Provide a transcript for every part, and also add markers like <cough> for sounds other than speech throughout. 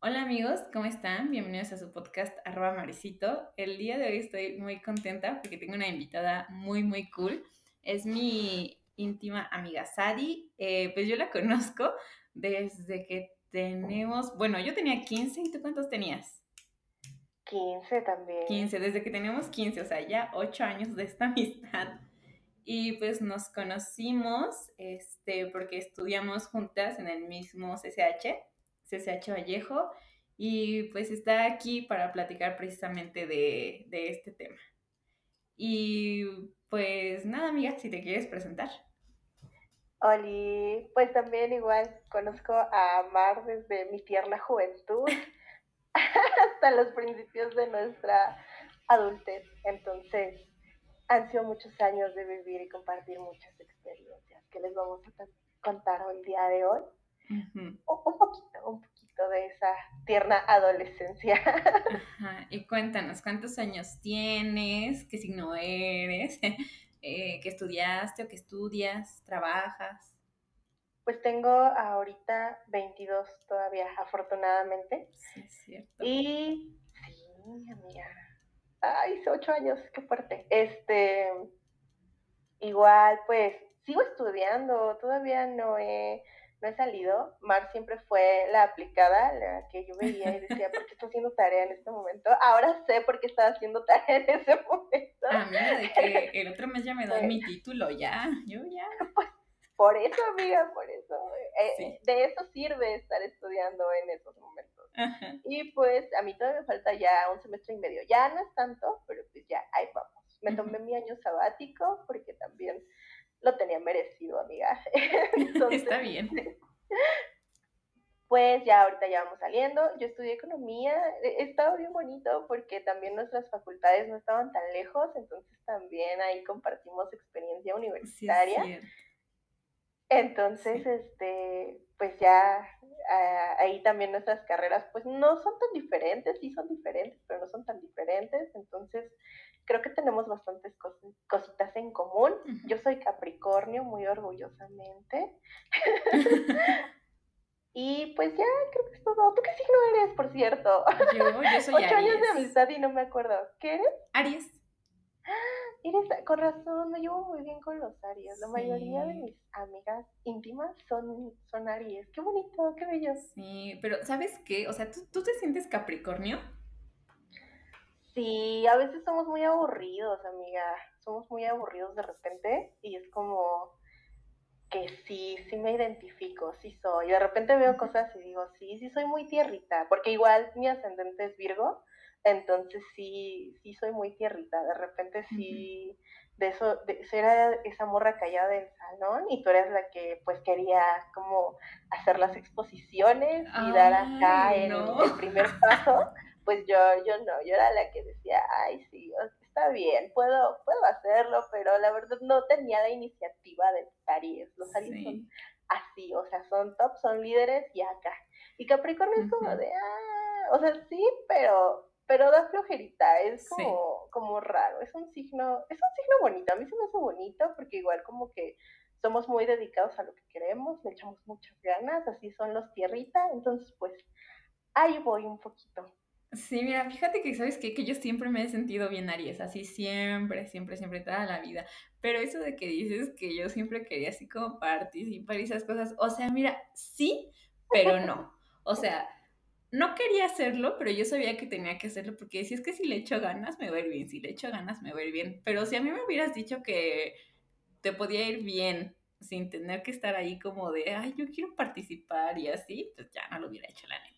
Hola amigos, ¿cómo están? Bienvenidos a su podcast arroba maricito. El día de hoy estoy muy contenta porque tengo una invitada muy muy cool. Es mi íntima amiga Sadi. Eh, pues yo la <laughs> conozco desde que tenemos, bueno, yo tenía 15 y tú cuántos tenías? 15 también. 15, desde que tenemos 15, o sea, ya 8 años de esta <laughs> amistad. Y pues nos conocimos este, porque estudiamos juntas en el mismo CCH, CCH Vallejo, y pues está aquí para platicar precisamente de, de este tema. Y pues nada, amiga, si te quieres presentar. Oli, pues también igual conozco a Mar desde mi tierna juventud <laughs> hasta los principios de nuestra adultez. Entonces, han sido muchos años de vivir y compartir muchas experiencias que les vamos a contar hoy día de hoy. un, poquito, un poquito de esa tierna adolescencia. <laughs> Y cuéntanos, ¿cuántos años tienes? ¿Qué signo eres? Eh, que estudiaste o que estudias, trabajas? Pues tengo ahorita 22 todavía, afortunadamente. Sí, es cierto. Y sí, amiga. Ay, hace ocho años, qué fuerte. Este, igual, pues sigo estudiando, todavía no he no he salido. Mar siempre fue la aplicada, la que yo veía y decía, ¿por qué está haciendo tarea en este momento? Ahora sé por qué estaba haciendo tarea en ese momento. Amiga, de que el otro mes ya me doy mi título, ya, yo ya. <laughs> Pues, por eso, amiga, por eso. Eh, de eso sirve estar estudiando en esos momentos. Y pues a mí todavía me falta ya un semestre y medio. Ya no es tanto, pero pues ya, ahí vamos. Me tomé mi año sabático porque también lo tenía merecido, amiga. <laughs> <laughs> Está bien. Pues ya ahorita ya vamos saliendo. Yo estudié economía. E, estaba bien bonito porque también nuestras facultades no estaban tan lejos, entonces también ahí compartimos experiencia universitaria. entonces, este, pues ya ah, ahí también nuestras carreras pues no son tan diferentes, sí son diferentes, pero no son tan diferentes. Entonces, creo que tenemos bastantes cositas en común. Yo soy Capricornio, muy orgullosamente. <laughs> y pues ya, creo que es todo. ¿Tú qué signo eres, por cierto? Yo, yo soy <laughs> Ocho años de amistad y no me acuerdo. ¿Qué eres? Aries. <gasps> Eres, con razón, me llevo muy bien con los Aries. La mayoría de mis amigas íntimas son, son Aries. Qué bonito, qué bello. Sí, pero ¿sabes qué? O sea, ¿tú, ¿tú te sientes Capricornio? Sí, a veces somos muy aburridos, amiga. Somos muy aburridos de repente y es como que sí, sí me identifico, sí soy. De repente veo cosas y digo, sí, sí soy muy tierrita, porque igual mi ascendente es Virgo, entonces sí, sí soy muy tierrita. De repente sí, de eso, de, era esa morra callada del salón y tú eres la que pues quería como hacer las exposiciones y dar acá el primer paso <laughs> pues yo, yo no, yo era la que decía, ay, sí, está bien, puedo, puedo hacerlo, pero la verdad no tenía la iniciativa de Aries. Los Aries son así, o sea, son top, son líderes y acá. Y Capricornio es como de, ah, o sea, sí, pero, pero da flojerita, es como, como raro, es un signo, es un signo bonito, a mí se me hace bonito porque igual como que somos muy dedicados a lo que queremos, le echamos muchas ganas, así son los tierrita, entonces pues ahí voy un poquito. Sí, mira, fíjate que, ¿sabes qué? Que yo siempre me he sentido bien Aries, así siempre, siempre, siempre, toda la vida. Pero eso de que dices que yo siempre quería así como participar y esas cosas, o sea, mira, sí, pero <laughs> no. O sea, no quería hacerlo, pero yo sabía que tenía que hacerlo porque si es que si le echo ganas me va a ir bien, si le echo ganas me va a ir bien. Pero si a mí me hubieras dicho que te podía ir bien sin tener que estar ahí como de, ay, yo quiero participar y así, pues ya no lo hubiera hecho la neta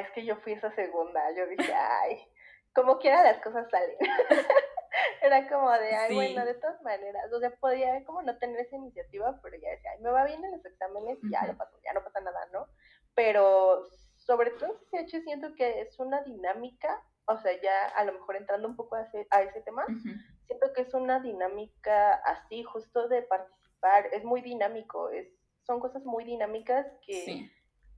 es que yo fui esa segunda, yo dije, ay, como quiera las cosas salen. <laughs> Era como de, ay, bueno, de todas maneras, o sea, podía como no tener esa iniciativa, pero ya decía, ay, me va bien en los exámenes y ya lo paso, ya no pasa nada, ¿no? Pero sobre todo en CCH siento que es una dinámica, o sea, ya a lo mejor entrando un poco a ese, a ese tema, siento que es una dinámica así, justo de participar, es muy dinámico, es, son cosas muy dinámicas que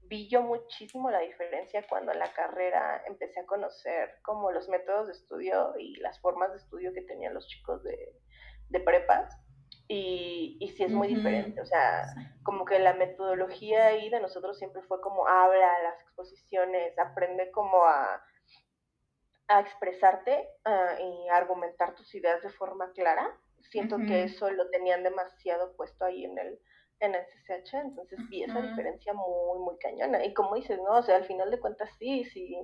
vi yo muchísimo la diferencia cuando en la carrera empecé a conocer como los métodos de estudio y las formas de estudio que tenían los chicos de, de prepas. Y, y sí es muy diferente, o sea, como que la metodología ahí de nosotros siempre fue como habla las exposiciones, aprende como a, a expresarte uh, y argumentar tus ideas de forma clara. Siento que eso lo tenían demasiado puesto ahí en el, en el CCH, entonces vi esa diferencia muy, muy cañona. Y como dices, ¿no? O sea, al final de cuentas sí, sí,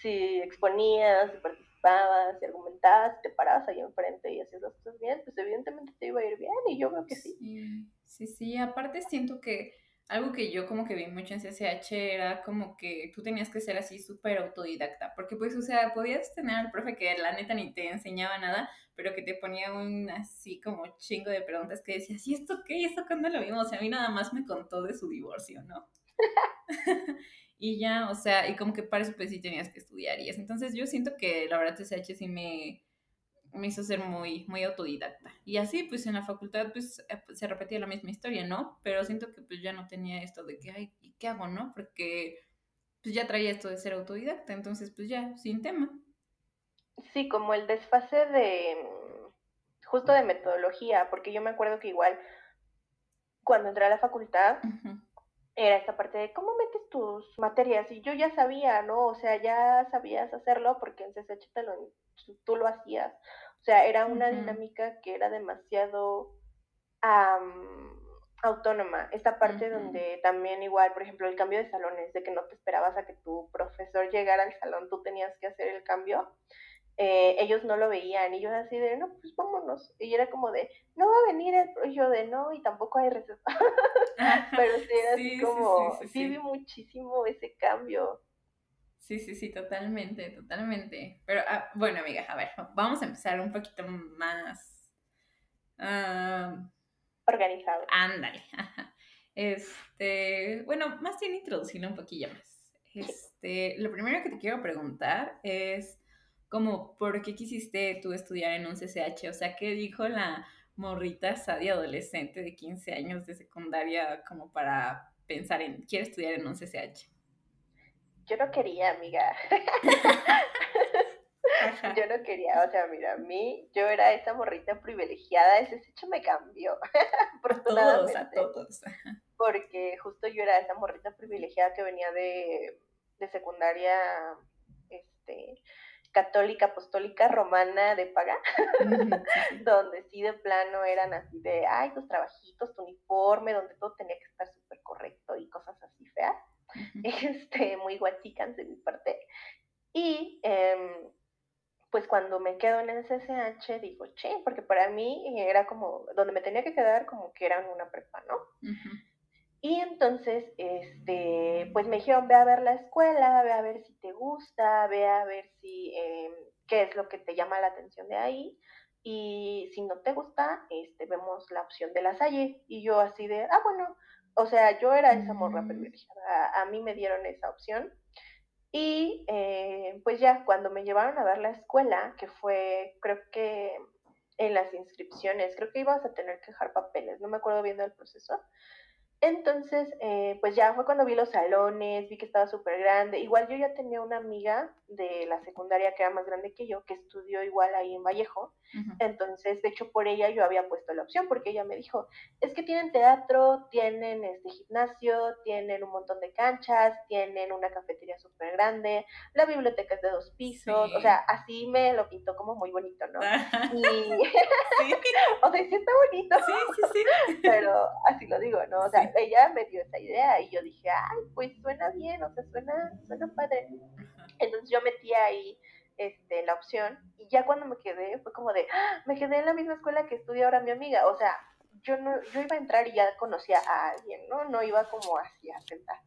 si exponías, si participabas, si argumentabas, te parabas ahí enfrente y hacías las cosas bien, pues evidentemente te iba a ir bien y yo veo que sí. Sí, sí, sí. aparte siento que algo que yo como que vi mucho en CCH era como que tú tenías que ser así súper autodidacta, porque pues, o sea, podías tener al profe que la neta ni te enseñaba nada, pero que te ponía un así como chingo de preguntas que decías, ¿y esto qué? ¿Y esto cuándo lo vimos? O sea, a mí nada más me contó de su divorcio, ¿no? <laughs> y ya, o sea, y como que para eso pues sí tenías que estudiar y eso. Entonces yo siento que la verdad CCH sí me, me hizo ser muy, muy autodidacta. Y así, pues en la facultad, pues eh, se repetía la misma historia, ¿no? Pero siento que pues ya no tenía esto de que, ay, ¿y qué hago, no? Porque pues ya traía esto de ser autodidacta, entonces pues ya, sin tema. Sí, como el desfase de, justo de metodología, porque yo me acuerdo que igual cuando entré a la facultad, era esta parte de cómo metes tus materias y yo ya sabía, ¿no? O sea, ya sabías hacerlo porque en CSH te lo, tú lo hacías. O sea, era una dinámica que era demasiado autónoma. Esta parte donde también igual, por ejemplo, el cambio de salones, de que no te esperabas a que tu profesor llegara al salón, tú tenías que hacer el cambio. Eh, ellos no lo veían y yo así de, no, pues vámonos. Y era como de, no va a venir el yo de no y tampoco hay receta. <laughs> Pero sí, era así <laughs> como, sí, vi muchísimo ese cambio. Sí, sí, sí, totalmente, totalmente. Pero ah, bueno, amiga, a ver, vamos a empezar un poquito más uh, organizado. Ándale. <laughs> Este, bueno, más bien introducirlo un poquillo más. Este, lo primero que te quiero preguntar es como, ¿por qué quisiste tú estudiar en un CCH? O sea, ¿qué dijo la morrita sadia adolescente de 15 años de secundaria como para pensar en, quiero estudiar en un CCH? Yo no quería, amiga. yo no quería, o sea, mira, a mí, yo era esa morrita privilegiada, ese CCH me cambió. <laughs> todos, a todos. Porque justo yo era esa morrita privilegiada que venía de, de secundaria, este, católica, apostólica, romana de paga, <laughs> donde sí de plano eran así de, ay, tus trabajitos, tu uniforme, donde todo tenía que estar súper correcto y cosas así feas, <laughs> este, muy guachicas de mi parte. Y em, pues cuando me quedo en el CCH digo, che, porque para mí era como, donde me tenía que quedar como que era una prepa, ¿no? Y entonces, este, pues me dijeron, ve a ver la escuela, ve a ver si te gusta, ve a ver si, eh, qué es lo que te llama la atención de ahí. Y si no te gusta, este, vemos la opción de la Salle. Y yo así de, ah, bueno, o sea, yo era esa morra mm. privilegiada, a, mí me dieron esa opción. Y eh, pues ya, cuando me llevaron a ver la escuela, que fue, creo que en las inscripciones, creo que ibas a tener que dejar papeles, no me acuerdo bien del proceso, entonces, eh, pues ya fue cuando vi los salones, vi que estaba súper grande. Igual yo ya tenía una amiga de la secundaria que era más grande que yo, que estudió igual ahí en Vallejo. Entonces, de hecho, por ella yo había puesto la opción, porque ella me dijo, es que tienen teatro, tienen este gimnasio, tienen un montón de canchas, tienen una cafetería súper grande, la biblioteca es de dos pisos, o sea, así me lo pintó como muy bonito, ¿no? <laughs> y, <laughs> o sea, sí está bonito. Sí, sí, sí. Pero así lo digo, ¿no? O sea, ella me dio esa idea y yo dije, ay, pues suena bien, o sea, suena, suena padre. Entonces yo metí ahí este, la opción y ya cuando me quedé fue como de, ¡Ah! me quedé en la misma escuela que estudia ahora mi amiga, o sea, yo no, yo iba a entrar y ya conocía a alguien, ¿no? No iba como así a sentar.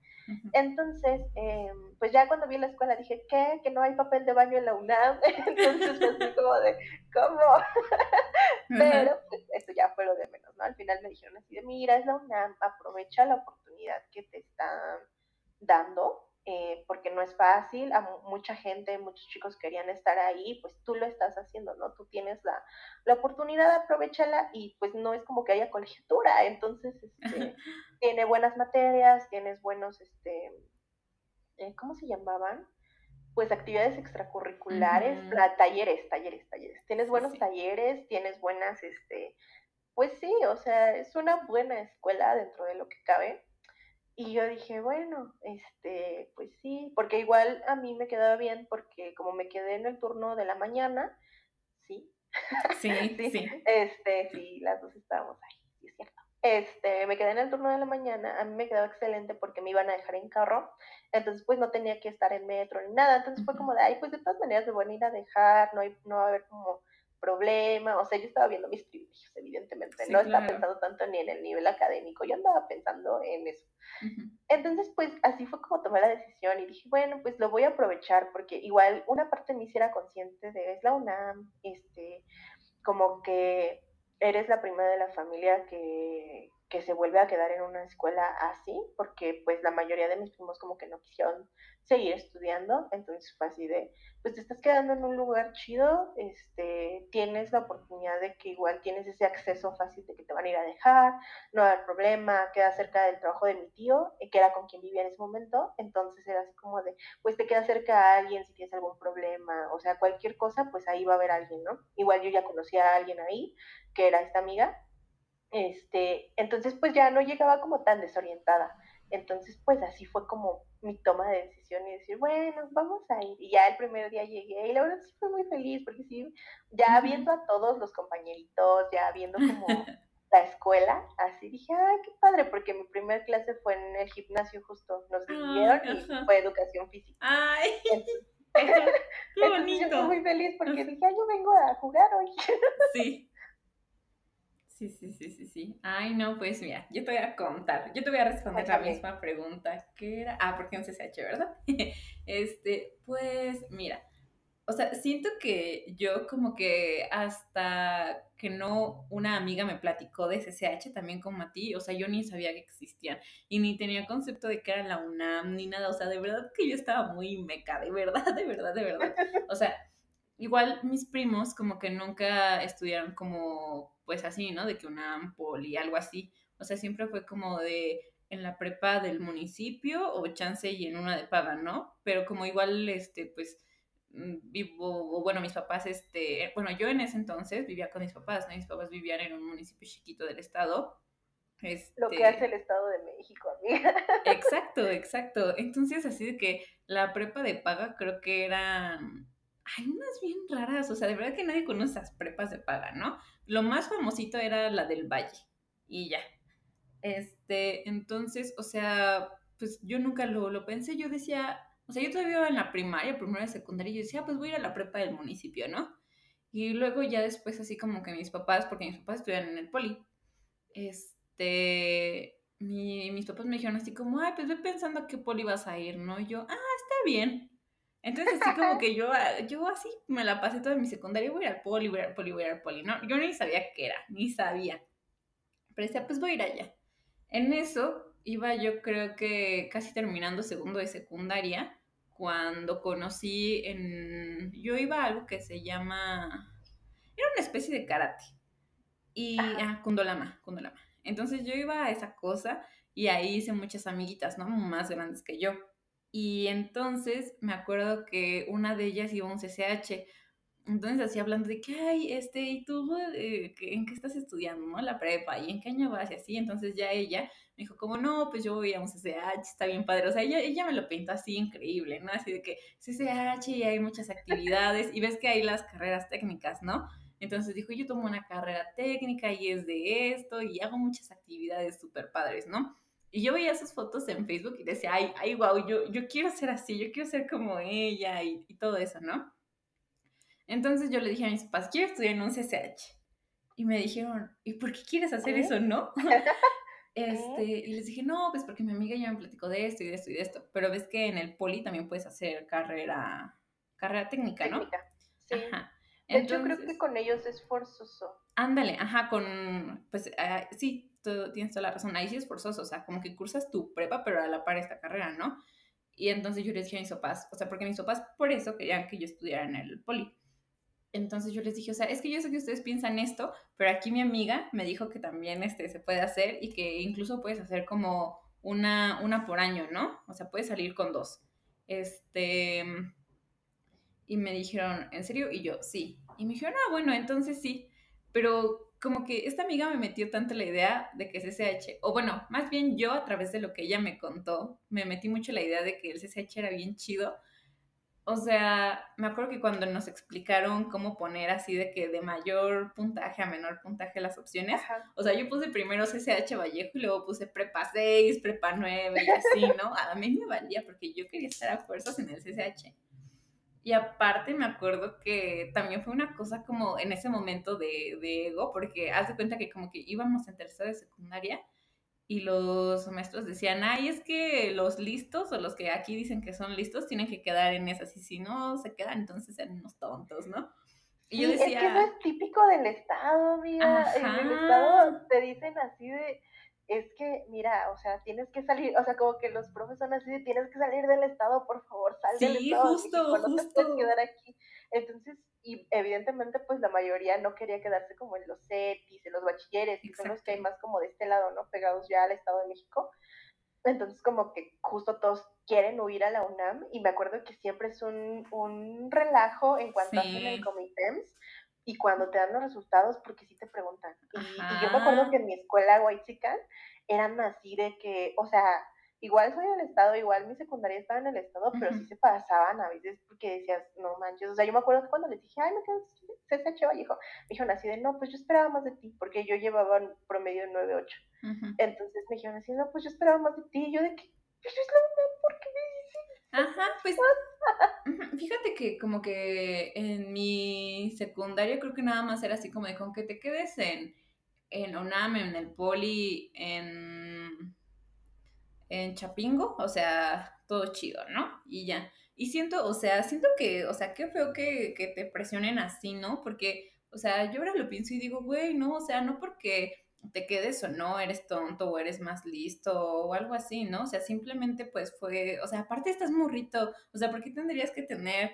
Entonces, em, pues ya cuando vi la escuela dije, ¿qué? Que no hay papel de baño en la UNAM. <laughs> Entonces, así como de, ¿cómo? <laughs> Pero, pues, esto ya fue lo de menos, ¿no? Al final me dijeron así de, mira, es la UNAM, aprovecha la oportunidad que te están dando eh, porque no es fácil, a mucha gente, muchos chicos querían estar ahí, pues tú lo estás haciendo, ¿no? Tú tienes la, la oportunidad, aprovechala y pues no es como que haya colegiatura, entonces este, <laughs> tiene buenas materias, tienes buenos, este, eh, ¿cómo se llamaban? Pues actividades extracurriculares, talleres, talleres, talleres. Tienes buenos talleres, tienes buenas, este, pues sí, o sea, es una buena escuela dentro de lo que cabe. Y yo dije, bueno, este, pues sí, porque igual a mí me quedaba bien porque como me quedé en el turno de la mañana, <laughs> sí. Sí, sí, Este, sí, las dos estábamos ahí, sí es cierto. Este, me quedé en el turno de la mañana, a mí me quedaba excelente porque me iban a dejar en carro, entonces pues no tenía que estar en metro ni nada, entonces fue como de, ay, pues de todas maneras me van a ir a dejar, no, hay, no va a haber como problema, o sea, yo estaba viendo mis privilegios, evidentemente, no estaba pensando tanto ni en el nivel académico, yo andaba pensando en eso. Entonces, pues así fue como tomé la decisión y dije, bueno, pues lo voy a aprovechar porque igual una parte de mí sí era consciente de, es la UNAM, este, como que eres la primera de la familia que, que se vuelve a quedar en una escuela así, porque pues la mayoría de mis primos como que no quisieron seguir estudiando, entonces fue así de, pues te estás quedando en un lugar chido, este, tienes la oportunidad de que igual tienes ese acceso fácil de que te van a ir a dejar, no va a haber problema, queda cerca del trabajo de mi tío, eh, que era con quien vivía en ese momento, entonces era así como de, pues te queda cerca a alguien si tienes algún problema, o sea, cualquier cosa, pues ahí va a haber alguien, ¿no? Igual yo ya conocía a alguien ahí, que era esta amiga, este, entonces pues ya no llegaba como tan desorientada. Entonces pues así fue como mi toma de decisión y decir, bueno, vamos a ir. Y ya el primer día llegué y la verdad sí fue muy feliz porque sí, ya viendo a todos los compañeritos, ya viendo como <laughs> la escuela, así dije, ay, qué padre, porque mi primer clase fue en el gimnasio justo, nos dividieron y fue educación física. Ay. <laughs> qué <laughs> bonito. yo estoy muy feliz porque dije, ay, yo vengo a jugar hoy. Sí. Sí, sí, sí, sí, sí. Ay, no, pues mira, yo te voy a contar, yo te voy a responder la misma pregunta que era, ah, porque un CCH, ¿verdad? <laughs> este, pues mira, o sea, siento que yo como que hasta que no una amiga me platicó de CCH también como a ti, o sea, yo ni sabía que existían y ni tenía concepto de que era la UNAM ni nada, o sea, de verdad que yo estaba muy meca, de verdad, de verdad, de verdad. O sea, igual mis primos como que nunca estudiaron como, pues así, ¿no? De que una ampol y algo así. O sea, siempre fue como de en la prepa del municipio o chance y en una de paga, ¿no? Pero como igual, este, pues, mm, vivo, o bueno, mis papás, este, bueno, yo en ese entonces vivía con mis papás, ¿no? Mis papás vivían en un municipio chiquito del estado. Este... Lo que hace el Estado de México, amiga. Exacto, exacto. Entonces, así de que la prepa de paga creo que era hay unas bien raras, o sea, de verdad que nadie conoce esas prepas de paga, ¿no? Lo más famosito era la del Valle y ya. Este, entonces, o sea, pues yo nunca lo, lo pensé, yo decía, o sea, yo todavía iba en la primaria, primera y secundaria, y yo decía, ah, pues voy a ir a la prepa del municipio, ¿no? Y luego ya después así como que mis papás, porque mis papás estudian en el poli, este, mis papás me dijeron así como, ay, pues ve pensando a qué poli vas a ir, ¿no? Y yo, ah, está bien. Entonces, así como que yo, ah, yo así me la pasé toda mi secundaria, voy a ir al poli, voy a ir al poli, voy a ir al poli, ¿no? Yo ni sabía qué era, ni sabía. Pero decía, pues voy a ir allá. En eso iba yo creo que casi terminando segundo de secundaria, cuando conocí en... Yo iba a algo que se llama... Era una especie de karate. Y... Ah, Kundolama, Kundolama. Entonces yo iba a esa cosa y ahí hice muchas amiguitas, ¿no? Más grandes que yo. Y entonces me acuerdo que una de ellas iba a un CCH. Entonces así hablando de que, ay, este, ¿y tú eh, en qué estás estudiando, no? La prepa, ¿y en qué año vas? Y así, entonces ya ella me dijo como, no, pues yo voy a un CCH, está bien padre. O sea, ella, ella me lo pintó así increíble, ¿no? Así de que CCH y hay muchas actividades y ves que hay las carreras técnicas, ¿no? Entonces dijo, yo tomo una carrera técnica y es de esto y hago muchas actividades súper padres, ¿no? Y yo veía esas fotos en Facebook y decía, ay, ay, wow, yo, yo quiero ser así, yo quiero ser como ella y, todo eso, ¿no? Entonces yo le dije a mis papás, quiero estudiar en un CCH. Y me dijeron, ¿y por qué quieres hacer eso, no? <laughs> <laughs> este, y les dije, no, pues porque mi amiga ya me platicó de esto y de esto y de esto. Pero ves que en el poli también puedes hacer carrera, carrera técnica, ¿no? Técnica, sí. Ajá. Entonces, yo creo que con ellos es forzoso. Ándale, ajá, con, pues ah, sí, tienes toda la razón, ahí sí es forzoso, o sea, como que cursas tu prepa, pero a la par esta carrera, ¿no? Y entonces yo les dije a mis papás, o sea, porque mis papás por eso querían que yo estudiara en el poli. Entonces yo les dije, o sea, es que yo sé que ustedes piensan esto, pero aquí mi amiga me dijo que también este, se puede hacer y que incluso puedes hacer como una, una por año, ¿no? O sea, puedes salir con dos. Este, y me dijeron, ¿en serio? Y yo, sí. Y me dijeron, ah, bueno, entonces sí. Pero como que esta amiga me metió tanto la idea de que CCH, o bueno, más bien yo a través de lo que ella me contó, me metí mucho la idea de que el CCH era bien chido. O sea, me acuerdo que cuando nos explicaron cómo poner así de que de mayor puntaje a menor puntaje las opciones, o sea, yo puse primero CCH Vallejo y luego puse prepa 6, prepa 9 y así, ¿no? A mí me valía porque yo quería estar a fuerzas en el CCH. Y aparte me acuerdo que también fue una cosa como en ese momento de, de ego, porque haz de cuenta que como que íbamos en tercera de secundaria y los maestros decían, ay, es que los listos o los que aquí dicen que son listos tienen que quedar en esas y si no se quedan, entonces eran unos tontos, ¿no? Y yo decía... Es que eso es típico del Estado, amiga. En el Estado te dicen así de es que, mira, o sea, tienes que salir, o sea, como que los profes son así tienes que salir del estado, por favor, sal del estado. justo, no te puedes quedar aquí. Entonces, y evidentemente, pues la mayoría no quería quedarse como en los CETIS, en los bachilleres, que son los que hay más como de este lado, ¿no? Pegados ya al Estado de México. Entonces, como que justo todos quieren huir a la UNAM, y me acuerdo que siempre es un, un relajo en cuanto a hacen el Comitems, y cuando te dan los resultados, porque sí te preguntan. Y, yo me acuerdo que en mi escuela Whitezican eran así de que, o sea, igual soy del estado, igual mi secundaria estaba en el estado, pero sí se pasaban a veces porque decías, no manches, o sea, yo me acuerdo que cuando les dije, ay, me quedo CSH Vallejo, me dijeron así de, no, pues yo esperaba más de ti, porque yo llevaba un promedio de 9-8. Entonces me dijeron así, no, pues yo esperaba más de ti, y yo de que, pues es la ¿por qué me Ajá, pues <laughs> fíjate que como que en mi secundaria creo que nada más era así como de con que te quedes en, en ONAM, en el Poli, en, en Chapingo, o sea, todo chido, ¿no? Y ya. Y siento, o sea, siento que, o sea, qué feo que, que te presionen así, ¿no? Porque, o sea, yo ahora lo pienso y digo, güey, no, o sea, no porque te quedes o no, eres tonto o eres más listo o algo así, ¿no? O sea, simplemente pues fue, o sea, aparte estás morrito, o sea, ¿por qué tendrías que tener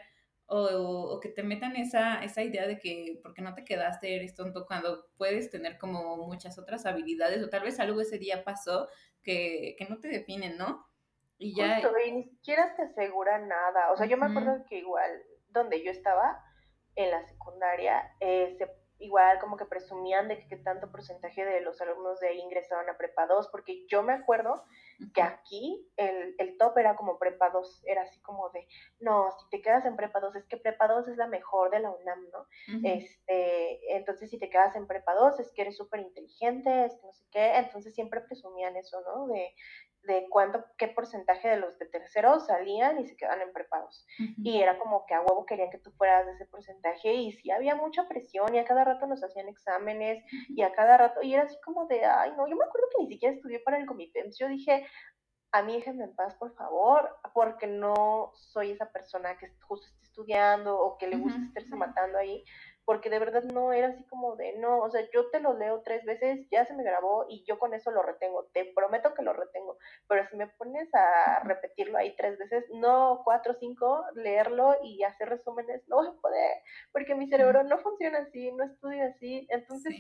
o, que te metan esa, esa idea de que porque no te quedaste eres tonto cuando puedes tener como muchas otras habilidades o tal vez algo ese día pasó que, que no te definen, ¿no? Y ya... y ni siquiera te asegura nada, o sea, yo me acuerdo que igual donde yo estaba en la secundaria, eh, se igual como que presumían de que, tanto porcentaje de los alumnos de ahí ingresaban a prepa 2, porque yo me acuerdo que aquí el, el, top era como prepa 2, era así como de, no, si te quedas en prepa 2, es que prepa 2 es la mejor de la UNAM, ¿no? este, entonces si te quedas en prepa 2 es que eres súper inteligente, es que no sé qué, entonces siempre presumían eso, ¿no? De, de cuánto, qué porcentaje de los de terceros salían y se quedaban en prepados. Y era como que a huevo querían que tú fueras de ese porcentaje y sí había mucha presión y a cada rato nos hacían exámenes y a cada rato, y era así como de, ay, no, yo me acuerdo que ni siquiera estudié para el comité. Yo dije, a mí déjenme en paz, por favor, porque no soy esa persona que justo esté estudiando o que le gusta estarse matando ahí porque de verdad no era así como de, no, o sea, yo te lo leo tres veces, ya se me grabó y yo con eso lo retengo, te prometo que lo retengo, pero si me pones a repetirlo ahí tres veces, no cuatro o cinco, leerlo y hacer resúmenes, no voy a poder, porque mi cerebro no funciona así, no estudia así, entonces...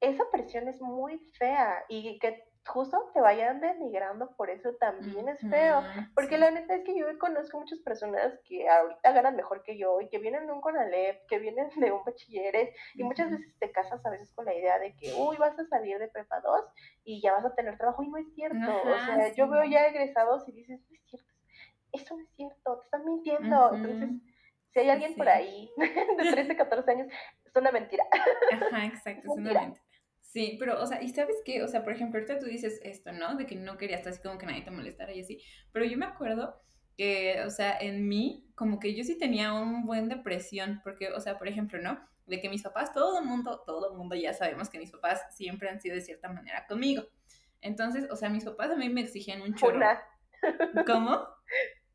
Esa presión es muy fea y que justo te vayan denigrando por eso también es feo. Porque la neta es que yo conozco muchas personas que ahorita ganan mejor que yo y que vienen de un CONALEP, que vienen de un bachilleres y muchas veces te casas a veces con la idea de que, uy, vas a salir de prepa 2 y ya vas a tener trabajo y no es cierto. o sea, yo veo ya egresados y dices, no es cierto, eso no es cierto, te están mintiendo. Entonces, si hay alguien por ahí <laughs> de 13, 14 años, es una mentira. Ajá, exacto, es, una mentira. Sí, pero, o sea, ¿y sabes qué? O sea, por ejemplo, ahorita tú dices esto, ¿no? De que no querías así como que nadie te molestara y así. Pero yo me acuerdo que, o sea, en mí, como que yo sí tenía un buen depresión, porque, o sea, por ejemplo, ¿no? De que mis papás, todo el mundo, todo el mundo ya sabemos que mis papás siempre han sido de cierta manera conmigo. Entonces, o sea, mis papás a mí me exigían un chorro. Funa. ¿Cómo?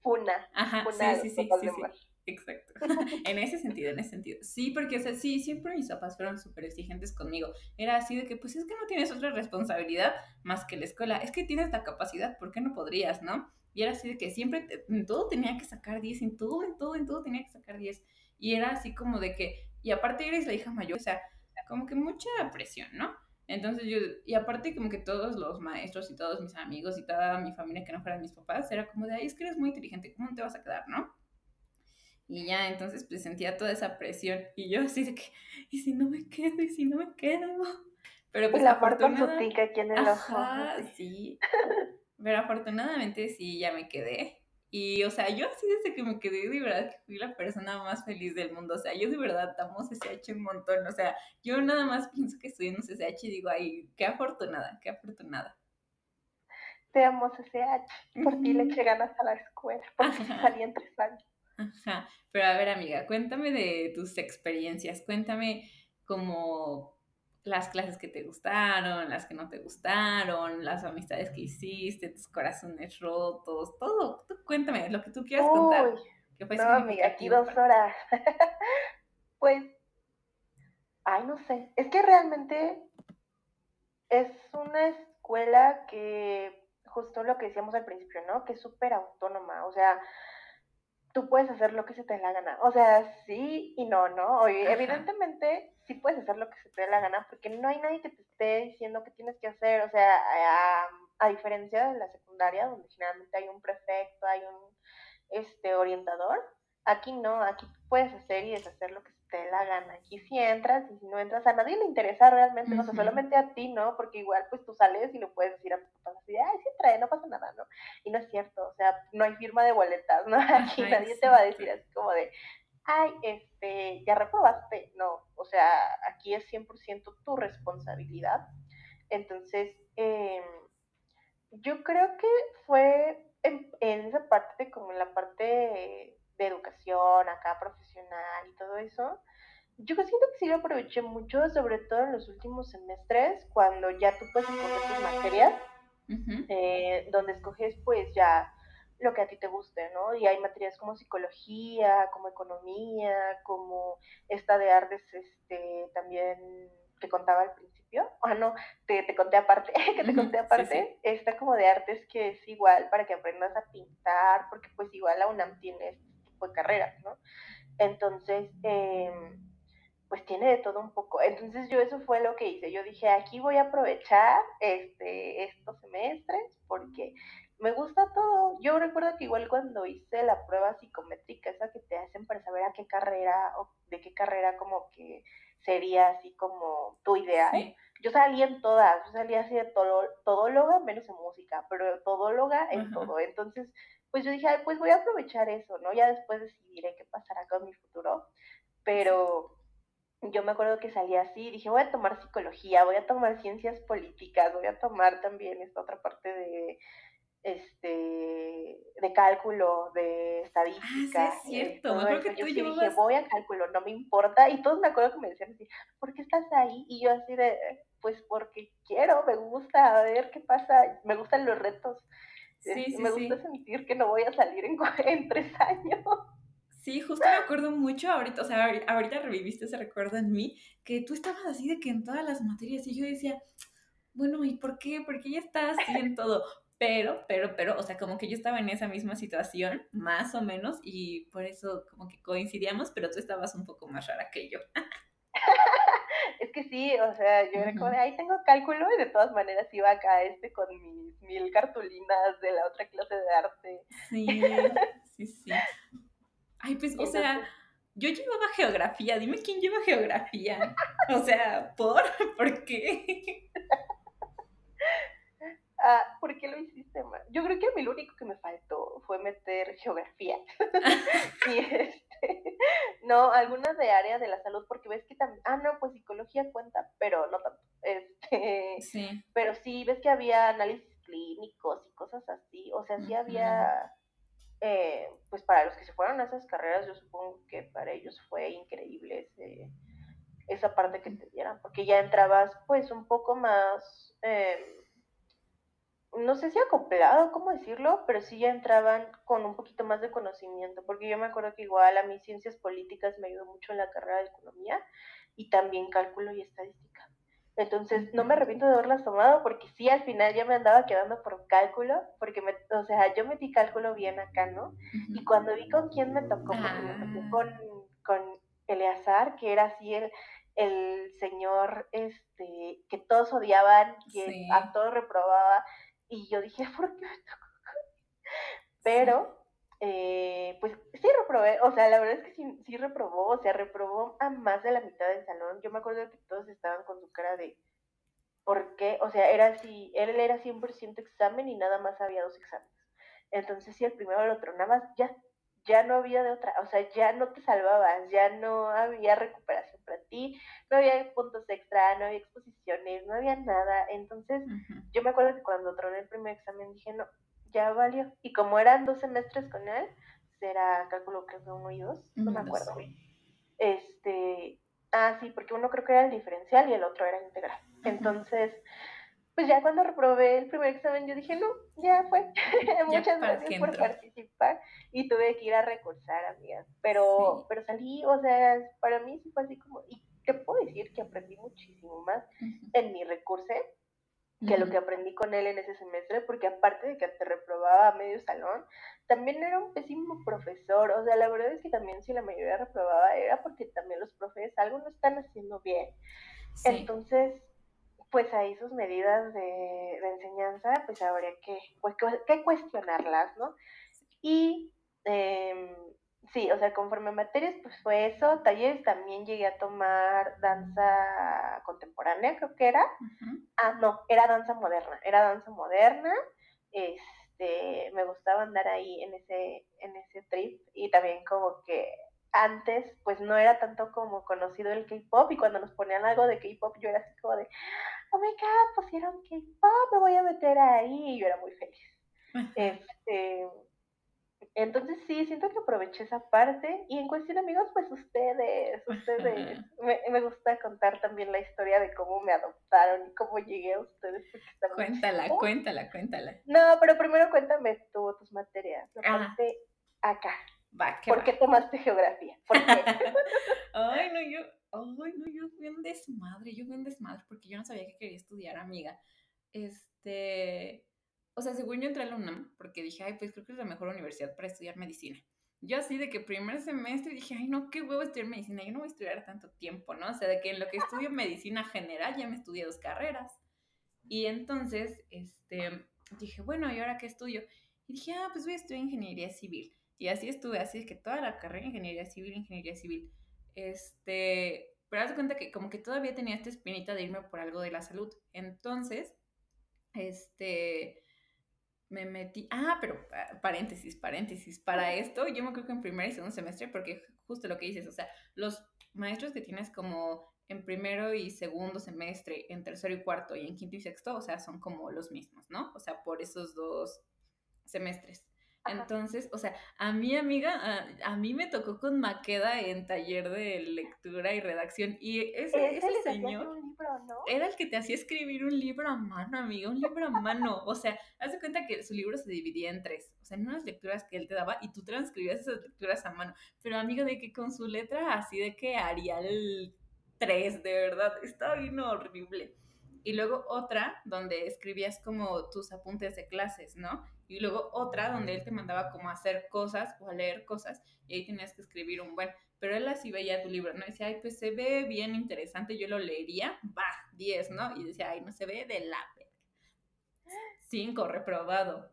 Funa. Ajá, sí, sí, sí, sí, sí. Exacto. <laughs> en ese sentido, en ese sentido. Sí, porque, o sea, sí, siempre mis papás fueron súper exigentes conmigo. Era así de que, pues es que no tienes otra responsabilidad más que la escuela. Es que tienes la capacidad, ¿por qué no podrías, no? Y era así de que siempre, en todo tenía que sacar 10, en todo, en todo, en todo tenía que sacar 10. Y era así como de que, y aparte eres la hija mayor, o sea, como que mucha presión, ¿no? Entonces yo, y aparte como que todos los maestros y todos mis amigos y toda mi familia que no fueran mis papás, era como de, ay, es que eres muy inteligente, ¿cómo te vas a quedar, no? Y ya, entonces pues sentía toda esa presión y yo así de que, ¿y si no me quedo? ¿Y si no me quedo? Pero pues la afortunadamente... aquí en el Ajá, sí. Pero afortunadamente sí, ya me quedé. Y, o sea, yo así desde que me quedé, de verdad que fui la persona más feliz del mundo. O sea, yo de verdad amo CCH un montón. O sea, yo nada más pienso que estoy en CCH y digo, ay, qué afortunada, qué afortunada. Te amo CCH. Por ti le eché ganas a la escuela. Porque salí en tres años. <laughs> Ajá. Pero a ver, amiga, cuéntame de tus experiencias. Cuéntame como las clases que te gustaron, las que no te gustaron, las amistades que hiciste, tus corazones rotos, todo. Tú cuéntame lo que tú quieras contar. no, amiga, aquí dos horas. <laughs> pues, ay, no sé. Es que realmente es una escuela que, justo lo que decíamos al principio, ¿no? Que es súper autónoma. O sea, tú puedes hacer lo que se te dé la gana. O sea, sí y no, ¿no? Evidentemente sí puedes hacer lo que se te dé la gana porque no hay nadie que te esté diciendo qué tienes que hacer. O sea, a, a diferencia de la secundaria, donde generalmente hay un prefecto, hay un este orientador, aquí no, aquí puedes hacer y deshacer lo que te dé la gana. Aquí si entras y si no entras, a nadie le interesa realmente, no sé, solamente a ti, ¿no? Porque igual pues tú sales y lo puedes decir a tu papá así, ay, sí trae, no pasa nada, ¿no? Y no es cierto, o sea, no hay firma de boletas, ¿no? <laughs> Aquí nadie te va a decir así como de, ay, este, ya reprobaste, no, o sea, aquí es 100% tu responsabilidad. Entonces, eh, yo creo que fue en, en, esa parte, como en la parte de educación, acá profesional y todo eso, yo siento que sí lo aproveché mucho, sobre todo en los últimos semestres, cuando ya tú puedes escoger tus materias, eh, donde escoges pues ya lo que a ti te guste, ¿no? Y hay materias como psicología, como economía, como esta de artes, este, también te contaba al principio, <laughs> ah, no, te, te conté aparte, <laughs> que te conté aparte, esta como de artes que es igual para que aprendas a pintar, porque pues igual la UNAM tiene de carreras, ¿no? Entonces, em, pues tiene de todo un poco. Entonces yo eso fue lo que hice. Yo dije, aquí voy a aprovechar este, estos semestres porque me gusta todo. Yo recuerdo que igual cuando hice la prueba psicométrica, esa que te hacen para saber a qué carrera o de qué carrera como que sería así como tu idea. Yo salí en todas, yo salí así de todo, todóloga menos en música, pero todóloga en todo. Entonces, pues yo dije, pues voy a aprovechar eso, ¿no? Ya después decidiré qué pasará con mi futuro, pero yo me acuerdo que salí así, dije, voy a tomar psicología, voy a tomar ciencias políticas, voy a tomar también esta otra parte de este de cálculo, de estadística. Ah, sí, es cierto. Me que yo dije, voy a cálculo, no me importa. Y todos me acuerdo que me decían así, ¿por qué estás ahí? Y yo así de, pues porque quiero, me gusta, a ver qué pasa, me gustan los retos. Sí, sí, me gusta sentir que no voy a salir en, <laughs> en, tres años. Sí, justo me acuerdo mucho ahorita, o sea, ahorita reviviste ese recuerdo en mí, que tú estabas así de que en todas las materias y yo decía, bueno, ¿y por qué? ¿Por qué ya estás así en todo? Pero, pero, pero, o sea, como que yo estaba en esa misma situación, más o menos, y por eso como que coincidíamos, pero tú estabas un poco más rara que yo. <laughs> es que sí, o sea, yo era como de, ahí tengo cálculo y de todas maneras iba acá este con mis mil cartulinas de la otra clase de arte. Sí, <laughs> sí, sí. Ay, pues, o sea, yo llevaba geografía, dime quién lleva geografía. O sea, ¿por? ¿Por qué? Ah, ¿Por qué lo hiciste mal? Yo creo que a mí lo único que me faltó fue meter geografía. <laughs> <laughs> y este, <laughs> no, algunas de área de la salud, porque ves que también, ah, no, pues psicología cuenta, pero no tanto. <laughs> Este, sí. Pero sí, ves que había análisis clínicos y cosas así, o sea, sí había, eh, pues para los que se fueron a esas carreras, yo supongo que para ellos fue increíble esa parte que te dieran, porque ya entrabas pues un poco más... Eh, no sé si acoplado, ¿cómo decirlo? Pero sí ya entraban con un poquito más de conocimiento, porque yo me acuerdo que igual a mí ciencias políticas me ayudó mucho en la carrera de economía y también cálculo y estadística. Entonces, no me arrepiento de haberlas tomado porque sí, al final ya me andaba quedando por cálculo, porque, me, o sea, yo metí cálculo bien acá, ¿no? Y cuando vi con quién me tocó, porque me tocó ah. con, con Eleazar, que era así el, el señor este, que todos odiaban, que a todos reprobaba, y yo dije, ¿por qué me tocó? Pero, eh, pues sí reprobé, o sea, la verdad es que sí, sí reprobó, o sea, reprobó a más de la mitad del salón. Yo me acuerdo que todos estaban con su cara de, ¿por qué? O sea, era así, él era 100% examen y nada más había dos exámenes. Entonces, si el primero lo tronabas, ya, ya no había de otra, o sea, ya no te salvabas, ya no había recuperación para ti, no había puntos extra, no había exposiciones, no había nada. Entonces, yo me acuerdo que cuando troné el primer examen dije, no, ya valió. Y como eran dos semestres con él, será cálculo que uno y dos, no me acuerdo. Este, ah, sí, porque uno creo que era el diferencial y el otro era integral. Entonces, pues ya cuando reprobé el primer examen yo dije, no, ya fue. <laughs> Muchas gracias por participar y tuve que ir a recursar, amigas. Pero, pero salí, o sea, para mí sí fue así como, y te puedo decir que aprendí muchísimo más en mi recurso que lo que aprendí con él en ese semestre, porque aparte de que te reprobaba a medio salón, también era un pésimo profesor. O sea, la verdad es que también si la mayoría reprobaba era porque también los profes algo no están haciendo bien. Entonces, pues ahí sus medidas de, enseñanza, pues habría que, pues, que cuestionarlas, ¿no? Y eh, sí, o sea, conforme a materias, pues fue eso. Talleres también llegué a tomar danza contemporánea, creo que era. Ah, no, era danza moderna, era danza moderna. Este, me gustaba andar ahí en ese, en ese trip y también como que antes pues no era tanto como conocido el K-pop y cuando nos ponían algo de K-pop yo era así como de, oh my god, pusieron K-pop, me voy a meter ahí y yo era muy feliz. <laughs> Este, entonces sí, siento que aproveché esa parte. Y en cuestión amigos, pues ustedes, ustedes, <laughs> me, gusta contar también la historia de cómo me adoptaron y cómo llegué a ustedes. Cuéntala, cuéntala, cuéntala. No, pero primero cuéntame tú tus materias. Lo ah. acá. Va, ¿Por qué tomaste geografía? ¿Por qué? <laughs> ay, no, yo, ay, no, yo fui un desmadre, yo fui un desmadre porque yo no sabía que quería estudiar, amiga. Este, o sea, según yo entré a la UNAM, porque dije, ay, pues creo que es la mejor universidad para estudiar medicina. Yo así de que primer semestre dije, ay, no, qué huevo estudiar medicina, yo no voy a estudiar tanto tiempo, ¿no? O sea, de que en lo que estudio <laughs> medicina general ya me estudié dos carreras. Y entonces, este, dije, bueno, ¿y ahora qué estudio? Y dije, ah, pues voy a estudiar ingeniería civil. Y así estuve, así es que toda la carrera, ingeniería civil, ingeniería civil. Este, pero haz cuenta que como que todavía tenía esta espinita de irme por algo de la salud. Entonces, este, me metí, ah, pero ah, paréntesis, paréntesis, para esto yo me creo que en primer y segundo semestre, porque justo lo que dices, o sea, los maestros que tienes como en primero y segundo semestre, en tercero y cuarto y en quinto y sexto, o sea, son como los mismos, ¿no? O sea, por esos dos semestres. Entonces, o sea, a mi amiga, a, mí me tocó con Maqueda en taller de lectura y redacción. Y ese, ese señor era el que te hacía escribir un libro a mano, amiga, un libro a mano. O sea, haz de cuenta que su libro se dividía en tres. O sea, en unas lecturas que él te daba y tú transcribías esas lecturas a mano. Pero amiga, de que con su letra así de que Arial 3, de verdad, estaba bien horrible. Y luego otra donde escribías como tus apuntes de clases, ¿no? Y luego otra donde él te mandaba como a hacer cosas o a leer cosas y ahí tenías que escribir un buen, pero él así veía tu libro, ¿no? Y decía, ay, pues se ve bien interesante, yo lo leería, va, 10, ¿no? Y decía, ay, no se ve de la 5, reprobado.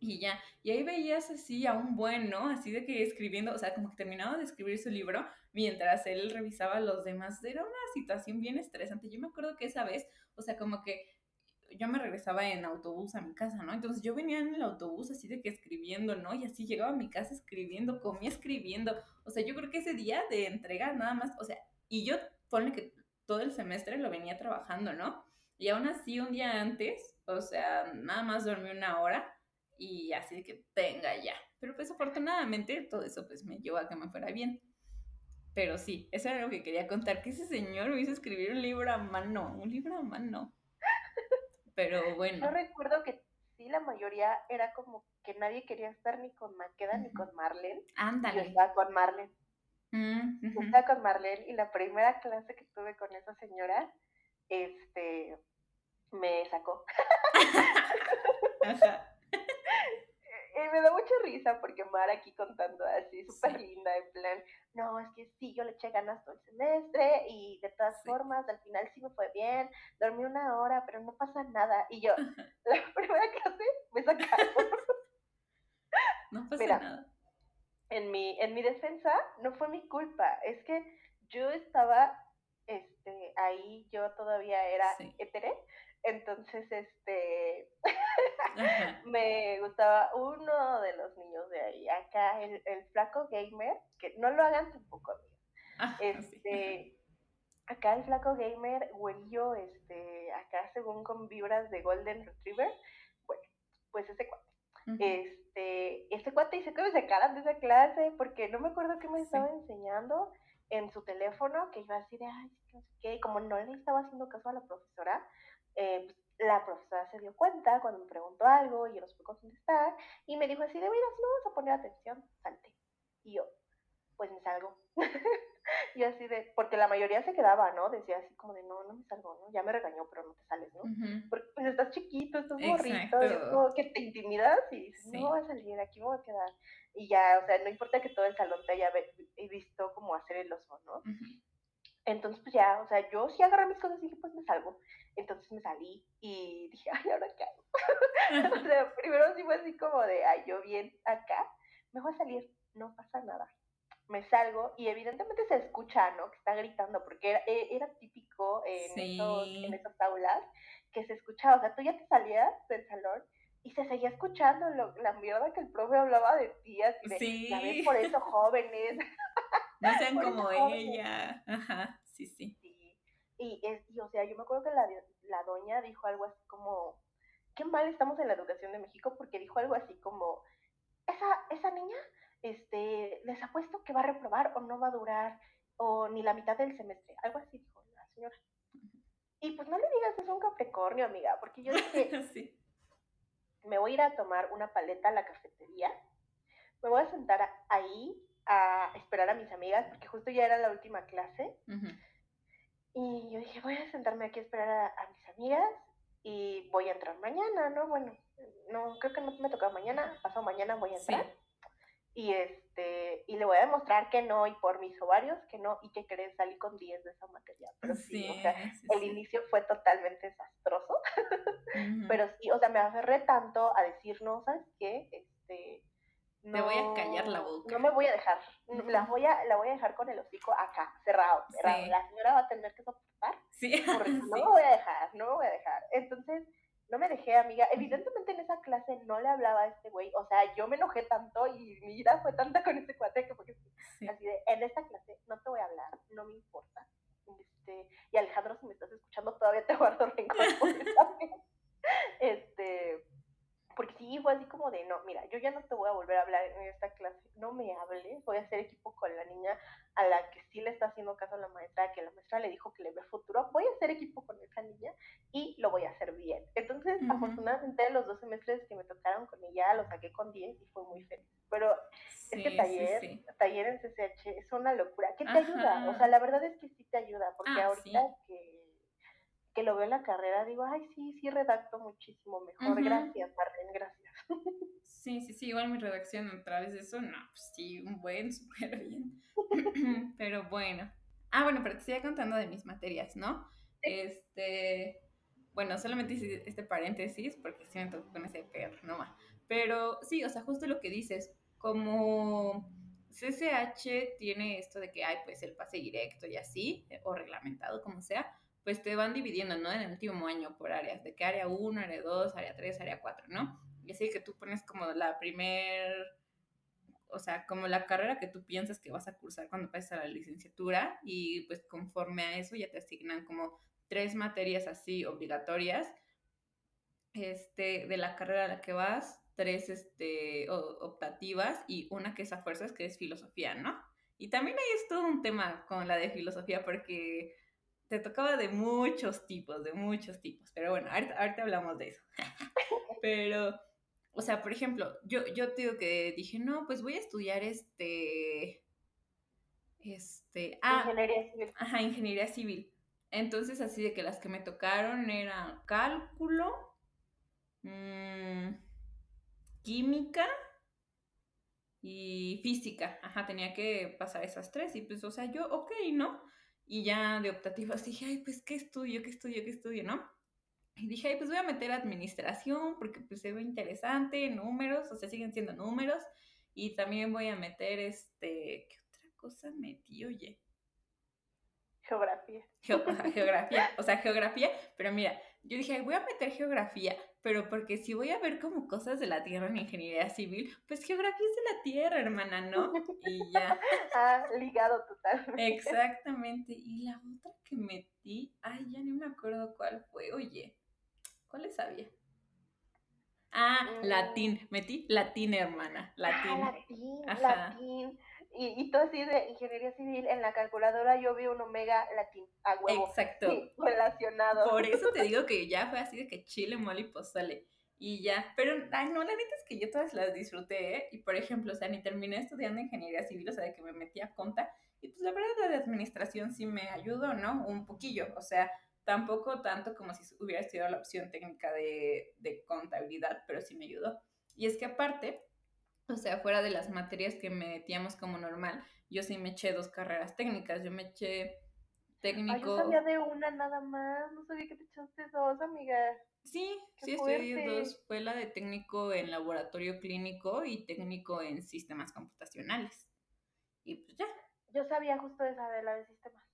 Y ya, y ahí veías así a un buen, ¿no? Así de que escribiendo, o sea, como que terminaba de escribir su libro mientras él revisaba los demás. Era una situación bien estresante. Yo me acuerdo que esa vez, o sea, como que yo me regresaba en autobús a mi casa, ¿no? Entonces yo venía en el autobús así de que escribiendo, ¿no? Y así llegaba a mi casa escribiendo, comía escribiendo. O sea, yo creo que ese día de entrega nada más, o sea, y yo ponle que todo el semestre lo venía trabajando, ¿no? Y aún así un día antes, o sea, nada más dormí una hora y así de que tenga ya. Pero pues afortunadamente todo eso pues me llevó a que me fuera bien. Pero sí, eso era lo que quería contar, que ese señor me hizo escribir un libro a mano, un libro a mano. Pero bueno. Yo recuerdo que sí, la mayoría era como que nadie quería estar ni con Maqueda ni con Marlene. Ándale. Yo estaba con Marlene. Mm, yo estaba con Marlene y la primera clase que tuve con esa señora, este, me sacó. <laughs> me da mucha risa porque Mar aquí contando así, súper linda, en plan, no, es que sí, yo le eché ganas todo el semestre y de todas formas, al final sí me fue bien, dormí una hora, pero no pasa nada. Y yo, <laughs> la primera clase me sacaron. <laughs> no pasa nada. En mi, en mi defensa no fue mi culpa, es que yo estaba este, ahí, yo todavía era sí. Entonces, este, <laughs> me gustaba uno de los niños de ahí, acá el, el flaco gamer, que no lo hagan tampoco, amigos. Ah, <laughs> este, acá el flaco gamer, güerillo, este, acá según con vibras de Golden Retriever, bueno, pues ese cuate. Este, ese cuate hice que me sacaran de esa clase porque no me acuerdo qué me estaba enseñando en su teléfono, que iba a decir, ay, no sé qué, y como no le estaba haciendo caso a la profesora, eh, pues, la profesora se dio cuenta cuando me preguntó algo y yo no supe contestar y me dijo así de, mira, si no vas a poner atención, salte. Y yo, pues me salgo. <laughs> y así de, porque la mayoría se quedaba, ¿no? Decía así como de, no, no me salgo, ¿no? Ya me regañó, pero no te sales, ¿no? Porque pues estás chiquito, estás morrito, es como que te intimidas y dices, no voy a salir, aquí me voy a quedar. Y ya, o sea, no importa que todo el salón te haya visto como hacer el oso, ¿no? Entonces, pues ya, o sea, yo sí agarré mis cosas y dije, pues me salgo. Entonces me salí y dije, ay, ¿ahora qué hago? <laughs> o sea, primero sí fue así como de, ay, yo bien acá, me voy a salir, no pasa nada. Me salgo y evidentemente se escucha, ¿no? Que está gritando, porque era, e, era típico en, esos, en esas aulas que se escuchaba, o sea, tú ya te salías del salón y se seguía escuchando lo, la mierda que el profe hablaba de ti, así de, sí. ya ves, por eso jóvenes. <laughs> No <laughs> sean como ella. Ajá, sí, sí. Y, es, y, o sea, yo me acuerdo que la, la doña dijo algo así como, qué mal estamos en la educación de México, porque dijo algo así como, esa, esa niña, este, les apuesto que va a reprobar o no va a durar, o ni la mitad del semestre. Algo así dijo la señora. Y pues no le digas es un Capricornio, amiga, porque yo dije, <laughs> sí. me voy a ir a tomar una paleta a la cafetería, me voy a sentar ahí a esperar a mis amigas, porque justo ya era la última clase. Y yo dije, voy a sentarme aquí a esperar a, mis amigas y voy a entrar mañana, ¿no? Bueno, no, creo que no me toca mañana, pasado mañana voy a entrar. Y este, y le voy a demostrar que no, y por mis ovarios que no, y que querés salir con 10 de esa materia. Pero sí, o sea, el inicio fue totalmente desastroso. <laughs> Pero sí, o sea, me aferré tanto a decir, no, ¿sabes qué? Este, te voy a callar la boca. No me voy a dejar. La voy a, la voy a dejar con el hocico acá, cerrado, cerrado. La señora va a tener que soportar. Sí. Porque no <laughs> me voy a dejar, no me voy a dejar. Entonces, no me dejé, amiga. Evidentemente en esa clase no le hablaba a este güey. O sea, yo me enojé tanto y mi ira fue tanta con este cuate que porque así de, en esta clase no te voy a hablar, no me importa. Este, y Alejandro, si me estás escuchando, todavía te guardo rencor <laughs> Este, porque sí, fue así como de, no, mira, yo ya no te voy a volver a hablar en esta clase, no me hables, voy a hacer equipo con la niña a la que sí le está haciendo caso a la maestra, que la maestra le dijo que le ve futuro, voy a hacer equipo con esa niña y lo voy a hacer bien. Entonces, afortunadamente, los dos semestres que me tocaron con ella, lo saqué con 10 y fue muy feliz. Pero es que taller, taller en CCH es una locura. ¿Qué te ayuda? O sea, la verdad es que sí te ayuda, porque ah, ahorita que que lo veo en la carrera, digo, ay, sí, sí redacto muchísimo mejor. Gracias, Marlene, gracias. <laughs> Sí, sí, sí, igual mi redacción a través de eso, no, pues sí, un buen, <laughs> súper bien. <laughs> pero bueno. Ah, bueno, pero te estoy contando de mis materias, ¿no? Este, bueno, solamente hice este paréntesis porque sí me tocó con ese perro, no más. Pero sí, o sea, justo lo que dices, como CCH tiene esto de que hay pues el pase directo y así, o reglamentado, como sea, pues te van dividiendo, ¿no? En el último año por áreas, de qué área 1, área 2, área 3, área 4, ¿no? Y así que tú pones como la primer, o sea, como la carrera que tú piensas que vas a cursar cuando pases a la licenciatura y pues conforme a eso ya te asignan como tres materias así obligatorias este, de la carrera a la que vas, tres este, optativas y una que es a fuerzas, que es filosofía, ¿no? Y también ahí es todo un tema con la de filosofía porque te tocaba de muchos tipos, de muchos tipos. Pero bueno, ahorita, hablamos de eso. <laughs> Pero, o sea, por ejemplo, yo, yo te digo que dije, no, pues voy a estudiar este. Este. Ah, ingeniería civil. Ajá, ingeniería civil. Entonces, así de que las que me tocaron eran cálculo, mmm, química y física, ajá, tenía que pasar esas tres y pues, o sea, yo, ok, ¿no? Y ya de optativas dije, ay, pues, ¿qué estudio? ¿Qué estudio? ¿Qué estudio? ¿No? Y dije, ay, pues voy a meter administración porque pues se ve interesante, números, o sea, siguen siendo números. Y también voy a meter, este, ¿qué otra cosa metí, oye? Geografía. <laughs> geografía, o sea, geografía, pero mira, yo dije, voy a meter geografía, pero porque si voy a ver como cosas de la Tierra en ingeniería civil, pues geografía es de la Tierra, hermana, ¿no? Y ya. <laughs> Ah, ligado totalmente. Exactamente. Y la otra que metí, ay, ya ni me acuerdo cuál fue, oye, ¿cuáles sabía? Ah, mm. latín, metí latín, hermana, latín. Ah, latín, latín. Y, y todo así de ingeniería civil, en la calculadora yo vi un omega latín, a huevo. Exacto. relacionado. Por eso te digo <laughs> que ya fue así de que chile, mole y pozole. Y ya, pero, ay, no, la neta es que yo todas las disfruté, ¿eh? Y por ejemplo, o sea, ni terminé estudiando ingeniería civil, o sea, de que me metí a conta. Y pues la verdad, la de administración sí me ayudó, ¿no? Un poquillo, o sea, tampoco tanto como si hubiera estudiado la opción técnica de, de contabilidad, pero sí me ayudó. Y es que aparte, o sea, fuera de las materias que metíamos como normal, yo sí me eché dos carreras técnicas. Yo me eché técnico. Ay, yo sabía de una nada más, no sabía que te echaste dos, amiga. Sí, sí estudié dos. Fue la de técnico en laboratorio clínico y técnico en sistemas computacionales. Y pues ya. Yo sabía justo esa de la de sistemas.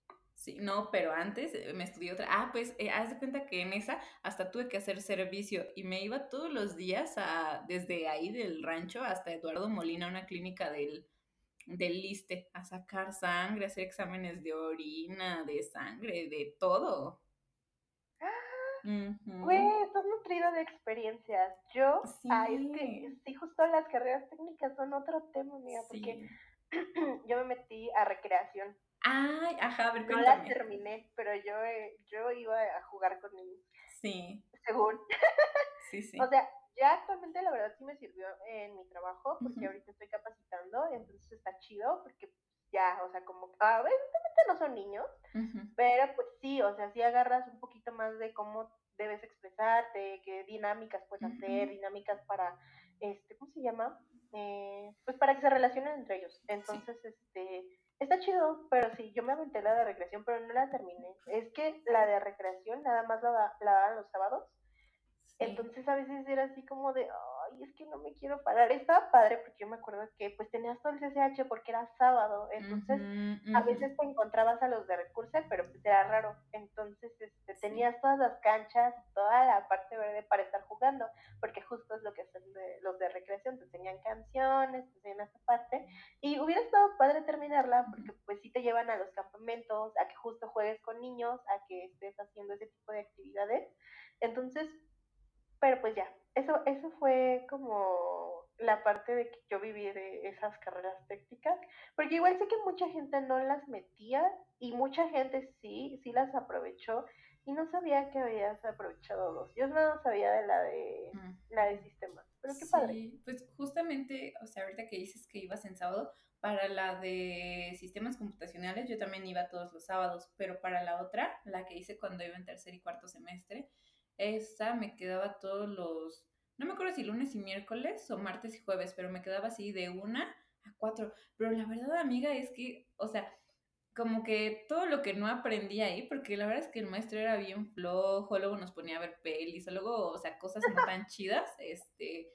Sí, no, pero antes eh, me estudié otra. Ah, pues eh, haz de cuenta que en esa hasta tuve que hacer servicio y me iba todos los días a, desde ahí del rancho hasta Eduardo Molina, una clínica del, del Liste, a sacar sangre, hacer exámenes de orina, de sangre, de todo. Güey, estás nutrida de experiencias. Yo, sí. es que sí, justo las carreras técnicas son otro tema, mía, porque <clears throat> yo me metí a recreación. Ay, ajá, a ver, No la terminé, pero yo, eh, yo iba a jugar con niños. Sí. Según. <laughs> Sí, sí. o sea, ya actualmente la verdad sí me sirvió en mi trabajo, porque ahorita estoy capacitando, entonces está chido, porque ya, o sea, como, a ver, no son niños, pero pues sí, o sea, sí agarras un poquito más de cómo debes expresarte, qué dinámicas puedes hacer, dinámicas para, este, ¿cómo se llama? Eh, pues para que se relacionen entre ellos. Entonces, este Está chido, pero sí, yo me aventé la de recreación, pero no la terminé. Es que la de recreación nada más la, la daban los sábados. Entonces a veces era así como de, ay, es que no me quiero parar. Estaba padre porque yo me acuerdo que pues tenías todo el CCH porque era sábado. Entonces a veces te encontrabas a los de recursos, pero pues era raro. Entonces este, tenías todas las canchas, toda la parte verde para estar jugando, porque justo es lo que hacen los de recreación, te enseñan canciones, te enseñan esa parte. Y hubiera estado padre terminarla porque pues sí te llevan a los campamentos, a que justo juegues con niños, a que estés haciendo ese tipo de actividades. Entonces, pero pues ya, eso, eso fue como la parte de que yo viví de esas carreras técnicas, porque igual sé que mucha gente no las metía y mucha gente sí, sí las aprovechó y no sabía que habías aprovechado dos. Yo no sabía de la de la de sistemas, pero qué padre. Sí, pues justamente, o sea, ahorita que dices que ibas en sábado, para la de sistemas computacionales yo también iba todos los sábados, pero para la otra, la que hice cuando iba en tercer y cuarto semestre, esa me quedaba todos los, no me acuerdo si lunes y miércoles o martes y jueves, pero me quedaba así de una a cuatro. Pero la verdad, amiga, es que, o sea, como que todo lo que no aprendí ahí, porque la verdad es que el maestro era bien flojo, luego nos ponía a ver pelis, o luego, o sea, cosas no tan chidas, este,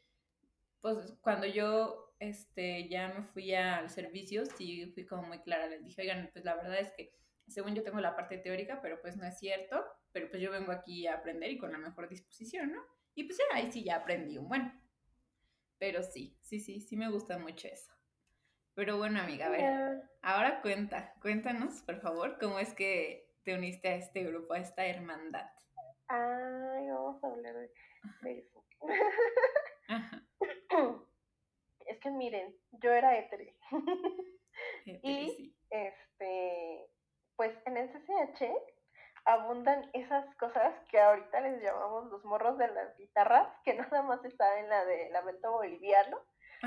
pues cuando yo, este, ya me fui al servicio, sí fui como muy clara, les dije, oigan, pues la verdad es que según yo tengo la parte teórica, pero pues no es cierto, pero pues yo vengo aquí a aprender y con la mejor disposición, ¿no? Y pues ya ahí sí ya aprendí un buen. Pero sí, sí, sí, sí me gusta mucho eso. Pero bueno, amiga, a ver, ahora cuenta, cuéntanos, por favor, cómo es que te uniste a este grupo, a esta hermandad. Ay, vamos a hablar de, eso. <coughs> Es que miren, yo era etere. <laughs> y este, pues en el CCH abundan esas cosas que ahorita les llamamos los morros de las guitarras, que <laughs> nada más está en la de Lamento Boliviano.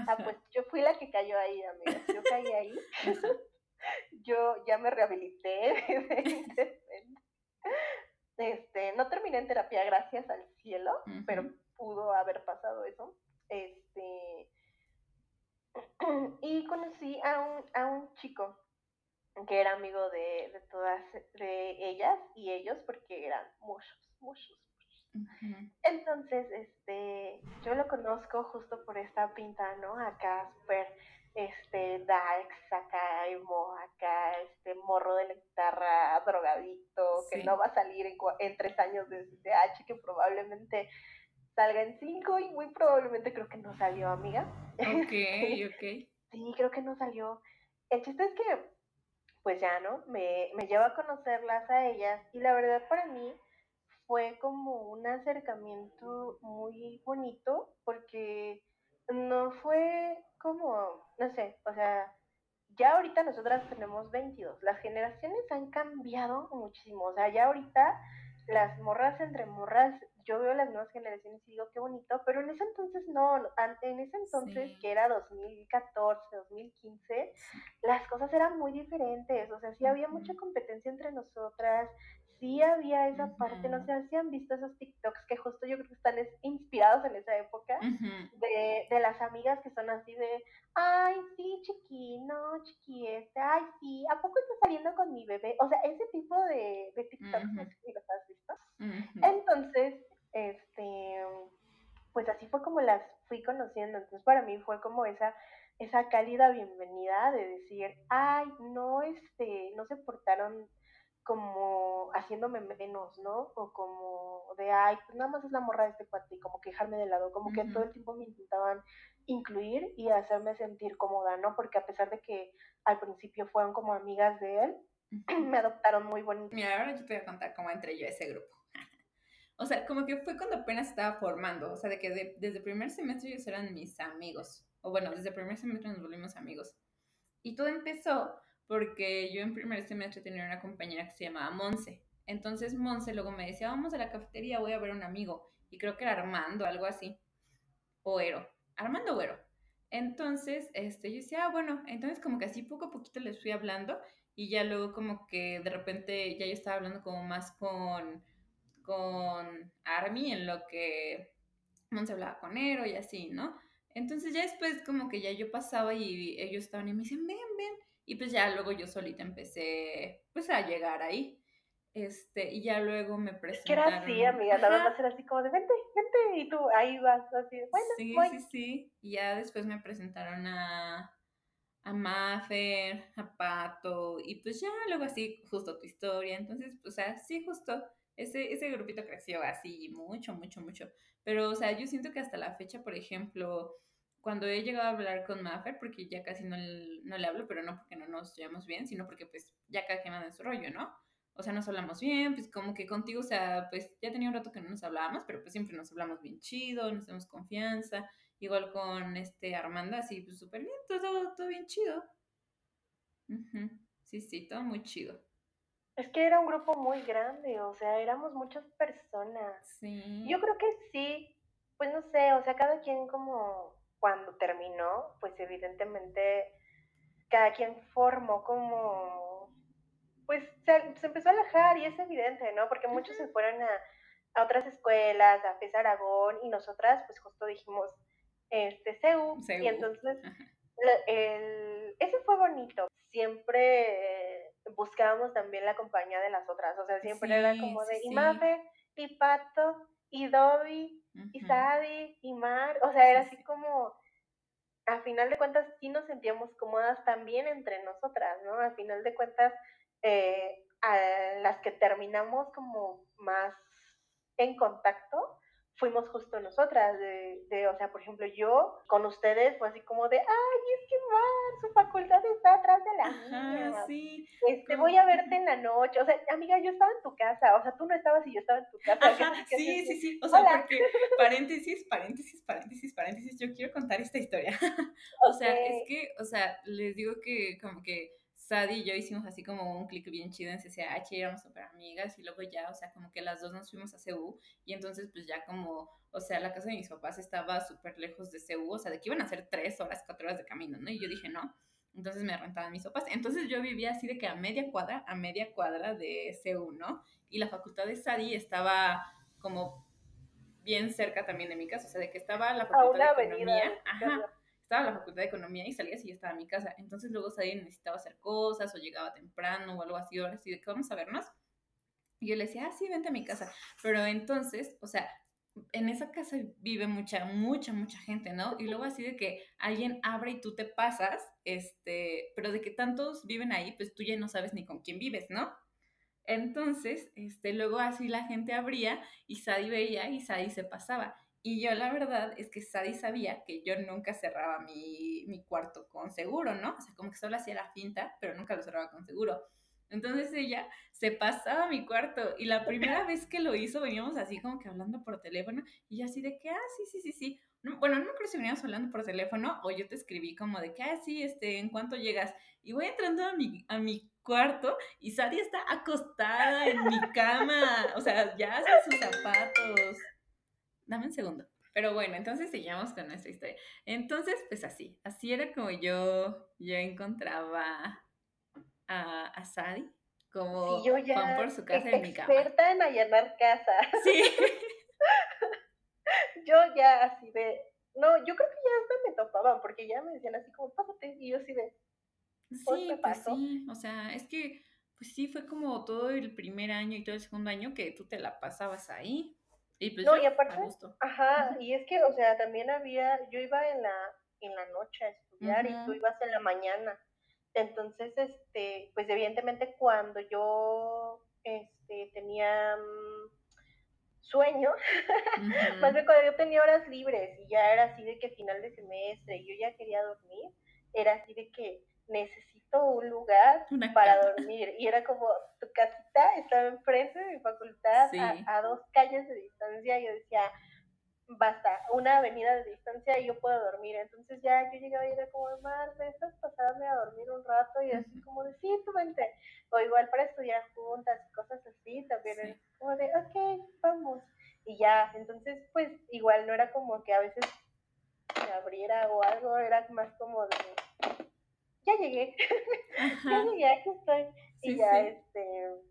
Ah, pues yo fui la que cayó ahí, amigas. Yo caí ahí. <laughs> yo ya me rehabilité. <laughs> este, no terminé en terapia, gracias al cielo, pero pudo haber pasado eso. Este, <clears throat> que era amigo de, de todas de ellas y ellos porque eran muchos, muchos, Entonces, este, yo lo conozco justo por esta pinta, ¿no? Acá súper, este, darks, acá emo, acá, este, morro de la guitarra, drogadito, que no va a salir en, en tres años de H, que probablemente salga en cinco y muy probablemente creo que no salió, amiga. <laughs> Ok, ok. sí, creo que no salió. El chiste es que, pues ya, ¿no? Me, me lleva a conocerlas a ellas y la verdad para mí fue como un acercamiento muy bonito porque no fue como, no sé, o sea, ya ahorita nosotras tenemos 22, las generaciones han cambiado muchísimo, o sea, ya ahorita las morras entre morras yo veo las nuevas generaciones y digo qué bonito, pero en ese entonces no, en ese entonces que era 2014, 2015, las cosas eran muy diferentes, o sea, sí había mucha competencia entre nosotras, sí había esa parte, no sé si han visto esos TikToks que justo yo creo que están inspirados en esa época, de, de, las amigas que son así de, ay, sí, chiqui, no, chiqui, este, ay, sí, ¿a poco estás saliendo con mi bebé? O sea, ese tipo de, de TikToks, no sé si los has visto. Entonces, este, pues así fue como las fui conociendo. Entonces para mí fue como esa, esa cálida bienvenida de decir, ay, no, este, no se portaron como haciéndome menos, ¿no? O como de, ay, pues nada más es la morra de este cuate y como quejarme de lado, como que todo el tiempo me intentaban incluir y hacerme sentir cómoda, ¿no? Porque a pesar de que al principio fueron como amigas de él, <clears throat> me adoptaron muy bonito. Mira, ahora yo te voy a contar cómo entré yo a ese grupo. O sea, como que fue cuando apenas estaba formando, o sea, de que desde el primer semestre ellos eran mis amigos, o bueno, desde primer semestre nos volvimos amigos. Y todo empezó porque yo en primer semestre tenía una compañera que se llamaba Monse. Entonces Monse luego me decía, vamos a la cafetería, voy a ver un amigo. Y creo que era Armando, algo así. O Ero. Armando o Ero. Entonces, este, yo decía, ah, bueno, entonces como que así poco a poquito les fui hablando y ya luego como que de repente ya yo estaba hablando como más con con Army en lo que se hablaba con Ero y así, ¿no? Entonces ya después como que ya yo pasaba y ellos estaban y me dicen, ven, ven. Y pues ya luego yo solita empecé pues a llegar ahí. Este, y ya luego me presentaron. Es que era así, amiga, nada más era así como de vente, vente, y tú ahí vas, así, bueno, Sí, sí, sí. Y ya después me presentaron a, a Maffer, a Pato, y pues ya luego así, justo tu historia. Entonces, pues así, justo ese, ese grupito creció así mucho, mucho, mucho. Pero, o sea, yo siento que hasta la fecha, por ejemplo, cuando he llegado a hablar con Maffer, porque ya casi no, no le hablo, pero no porque no nos llevamos bien, sino porque pues ya cada quien en su rollo, ¿no? O sea, nos hablamos bien, pues como que contigo, o sea, pues ya tenía un rato que no nos hablábamos, pero pues siempre nos hablamos bien chido, nos tenemos confianza. Igual con este Armanda, así, pues súper bien, todo, todo bien chido. Sí, sí, todo muy chido. Es que era un grupo muy grande, o sea, éramos muchas personas. Sí. Yo creo que sí, pues no sé, o sea, cada quien como cuando terminó, pues evidentemente cada quien formó como, pues se, empezó a alejar y es evidente, ¿no? Porque muchos se fueron a, a, otras escuelas, a FES Aragón, y nosotras pues justo dijimos, este, CEU, y entonces el, ese fue bonito. Siempre buscábamos también la compañía de las otras, o sea, siempre era como de Imafe, y Pato, y Dobby, y Sadi, y Mar, o sea, era así como, a final de cuentas sí nos sentíamos cómodas también entre nosotras, ¿no? A final de cuentas, eh, a las que terminamos como más en contacto, fuimos justo nosotras, de, de, o sea, por ejemplo, yo con ustedes fue así como de, ay, es que Mar, su facultad está atrás de la mía. Sí. Este, voy a verte en la noche, o sea, amiga, yo estaba en tu casa, o sea, tú no estabas y yo estaba en tu casa. <laughs> sí, sí, sí, o sea, porque, <laughs> paréntesis, paréntesis, paréntesis, paréntesis, yo quiero contar esta historia. <laughs> o sea, es que, o sea, les digo que como que Sadie y yo hicimos así como un clic bien chido en CCH, éramos súper amigas y luego ya, o sea, como que las dos nos fuimos a CU y entonces pues ya como, o sea, la casa de mis papás estaba súper lejos de CU, o sea, de que iban a ser tres horas, cuatro horas de camino, ¿no? Y yo dije, no, entonces me rentaban mis papás. Entonces yo vivía así de que a media cuadra, a media cuadra de CU, ¿no? Y la facultad de Sadie estaba como bien cerca también de mi casa, o sea, de que estaba la facultad de economía, ajá, estaba la facultad de economía y salía y ya estaba en mi casa. Entonces luego Sadie necesitaba hacer cosas o llegaba temprano o algo así, ahora sí, de que vamos a vernos. Y yo le decía, ah, sí, vente a mi casa. Pero entonces, o sea, en esa casa vive mucha, mucha, mucha gente, ¿no? Y luego así de que alguien abre y tú te pasas, este, pero de que tantos viven ahí, pues tú ya no sabes ni con quién vives, ¿no? Entonces, este, luego así la gente abría y Sadie veía y Sadie se pasaba. Y yo la verdad es que Sadie sabía que yo nunca cerraba mi, mi cuarto con seguro, ¿no? O sea, como que solo hacía la finta, pero nunca lo cerraba con seguro. Entonces ella se pasaba a mi cuarto y la primera vez que lo hizo veníamos así como que hablando por teléfono y yo así de que, ah, sí, sí, sí, sí. bueno, no me acuerdo si veníamos hablando por teléfono o yo te escribí como de que, ah, sí, este, ¿en cuánto llegas? Y voy entrando a mi, a mi cuarto y Sadie está acostada en mi cama, o sea, ya hace sus zapatos. Dame un segundo. Pero bueno, entonces seguimos con nuestra historia. Entonces, pues así, así era como yo, yo encontraba a, a Sadie como yo ya por su casa en mi cama. Experta en allanar casa. Sí. <laughs> yo ya así de, no, yo creo que ya hasta me topaban porque ya me decían así como, pásate, y yo así de, sí, pues sí, o sea, es que, pues sí, fue como todo el primer año y todo el segundo año que tú te la pasabas ahí. Y pues no, y aparte, ajá, y es que, o sea, también había, yo iba en la, en la noche a estudiar y tú ibas en la mañana. Entonces, este, pues evidentemente cuando yo este, tenía mm, sueño, <laughs> más bien cuando yo tenía horas libres y ya era así de que final de semestre y yo ya quería dormir, era así de que necesito un lugar para dormir. Y era como, tu casita estaba enfrente de mi facultad, a, a, dos calles de distancia, y yo decía, basta, una avenida de distancia y yo puedo dormir. Entonces ya yo llegaba y era como, Mar, ¿me estás pasarme a dormir un rato? Y así como de, sí, tú vente. O igual para estudiar juntas y cosas así, también como de, ok, vamos. Y ya, entonces pues igual no era como que a veces se abriera o algo, era más como de, ya llegué, <laughs> ya llegué, aquí estoy. y ya, este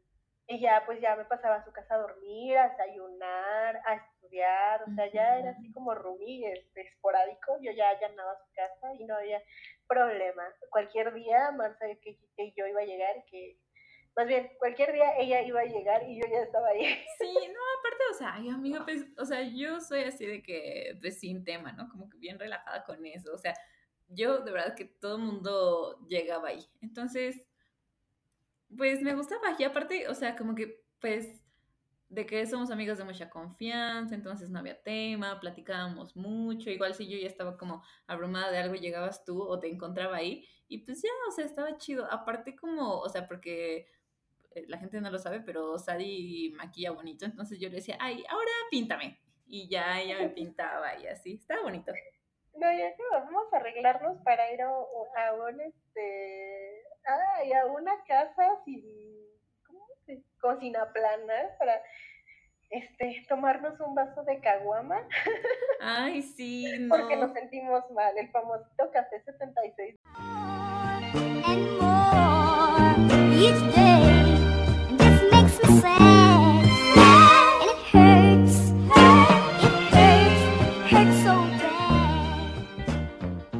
y ya, pues ya me pasaba a su casa a dormir, a desayunar, a estudiar, o sea, ya era así como Rumi, este, esporádico, yo ya allanaba su casa y no había problema. Cualquier día, más sabía que, yo iba a llegar, que más bien, cualquier día ella iba a llegar y yo ya estaba ahí. Sí, no, aparte, o sea, ay, amiga, pues, o sea, yo soy así de que, pues, sin tema, ¿no? Como que bien relajada con eso, o sea, yo de verdad que todo el mundo llegaba ahí. Entonces, pues me gustaba. Y aparte, o sea, como que, pues, de que somos amigos de mucha confianza, entonces no había tema, platicábamos mucho. Igual si yo ya estaba como abrumada de algo, llegabas tú o te encontraba ahí. Y pues ya, o sea, estaba chido. Aparte como, o sea, porque eh, la gente no lo sabe, pero Sadi maquilla bonito. Entonces yo le decía, ay, ahora píntame. Y ya ella me pintaba y así. Estaba bonito. No, ya que vamos a arreglarnos para ir a, a un este ay, a una casa sin ¿cómo se? cocina plana para este tomarnos un vaso de caguama. Ay, sí. <laughs> Porque nos sentimos mal, el famosito café 76. And more each day just makes me.